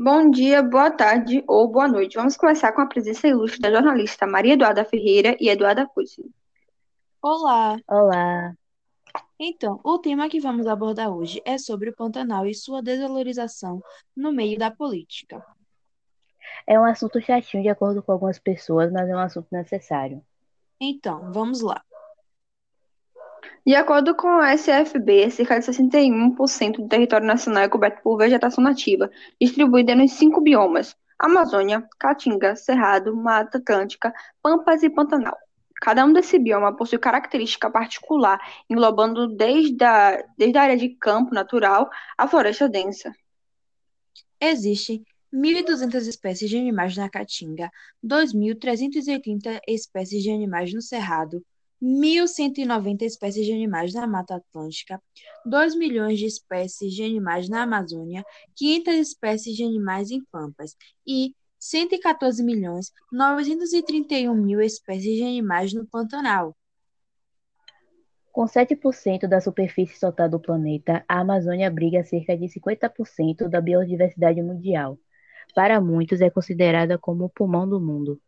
Bom dia, boa tarde ou boa noite. Vamos começar com a presença ilustre da jornalista Maria Eduarda Ferreira e Eduarda Coutinho. Olá! Olá! Então, o tema que vamos abordar hoje é sobre o Pantanal e sua desvalorização no meio da política. É um assunto chatinho de acordo com algumas pessoas, mas é um assunto necessário. Então, vamos lá. De acordo com o SFB, cerca de 61% do território nacional é coberto por vegetação nativa, distribuída nos cinco biomas: Amazônia, Caatinga, Cerrado, Mata Atlântica, Pampas e Pantanal. Cada um desse bioma possui característica particular, englobando desde a, desde a área de campo natural à floresta densa. Existem 1.200 espécies de animais na Caatinga, 2.380 espécies de animais no Cerrado, 1.190 espécies de animais na Mata Atlântica, 2 milhões de espécies de animais na Amazônia, 500 espécies de animais em Pampas e 114 milhões 931 mil espécies de animais no Pantanal. Com 7% da superfície total do planeta, a Amazônia abriga cerca de 50% da biodiversidade mundial. Para muitos, é considerada como o pulmão do mundo.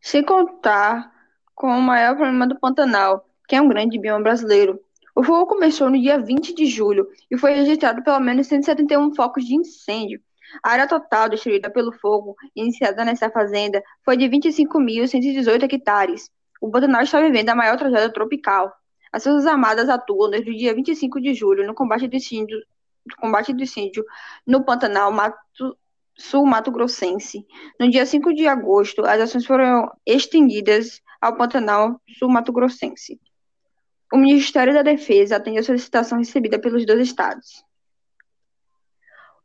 Sem contar com o maior problema do Pantanal, que é um grande bioma brasileiro. O fogo começou no dia 20 de julho e foi registrado pelo menos 171 focos de incêndio. A área total destruída pelo fogo, iniciada nessa fazenda, foi de 25.118 hectares. O Pantanal está vivendo a maior tragédia tropical. As Forças Armadas atuam desde o dia 25 de julho no combate do incêndio, combate do incêndio no Pantanal Mato, Sul Mato Grossense. No dia 5 de agosto, as ações foram estendidas ao Pantanal Sul Mato Grossense. O Ministério da Defesa atende a solicitação recebida pelos dois estados.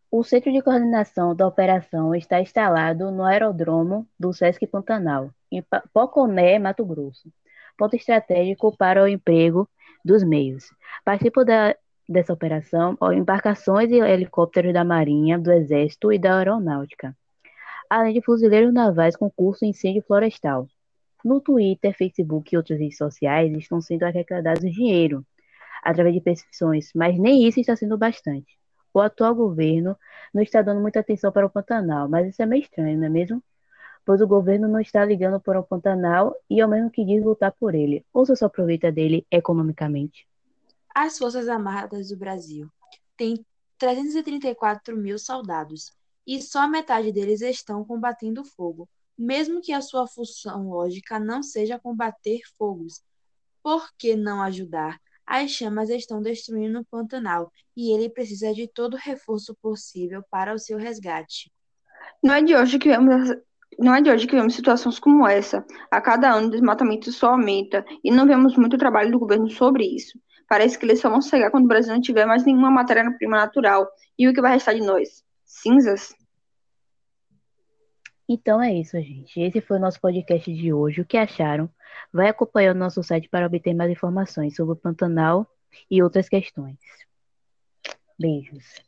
O Centro de Coordenação da Operação está instalado no aeródromo do Sesc Pantanal, em Poconé, Mato Grosso, ponto estratégico para o emprego dos meios. Participam da, dessa operação embarcações e helicópteros da Marinha, do Exército e da Aeronáutica, além de fuzileiros navais com curso em incêndio florestal. No Twitter, Facebook e outras redes sociais estão sendo arrecadados dinheiro através de petições, mas nem isso está sendo bastante. O atual governo não está dando muita atenção para o Pantanal, mas isso é meio estranho, não é mesmo? Pois o governo não está ligando para o Pantanal e ao mesmo que diz lutar por ele, ou só aproveita dele economicamente. As Forças Armadas do Brasil têm 334 mil soldados e só metade deles estão combatendo fogo, mesmo que a sua função lógica não seja combater fogos. Por que não ajudar? As chamas estão destruindo o Pantanal e ele precisa de todo o reforço possível para o seu resgate. Não é de hoje que vemos não é de hoje que vemos situações como essa. A cada ano o desmatamento só aumenta e não vemos muito trabalho do governo sobre isso. Parece que eles só vão chegar quando o Brasil não tiver mais nenhuma matéria-prima natural. E o que vai restar de nós? Cinzas? Então é isso, gente. Esse foi o nosso podcast de hoje. O que acharam? Vai acompanhar o nosso site para obter mais informações sobre o Pantanal e outras questões. Beijos.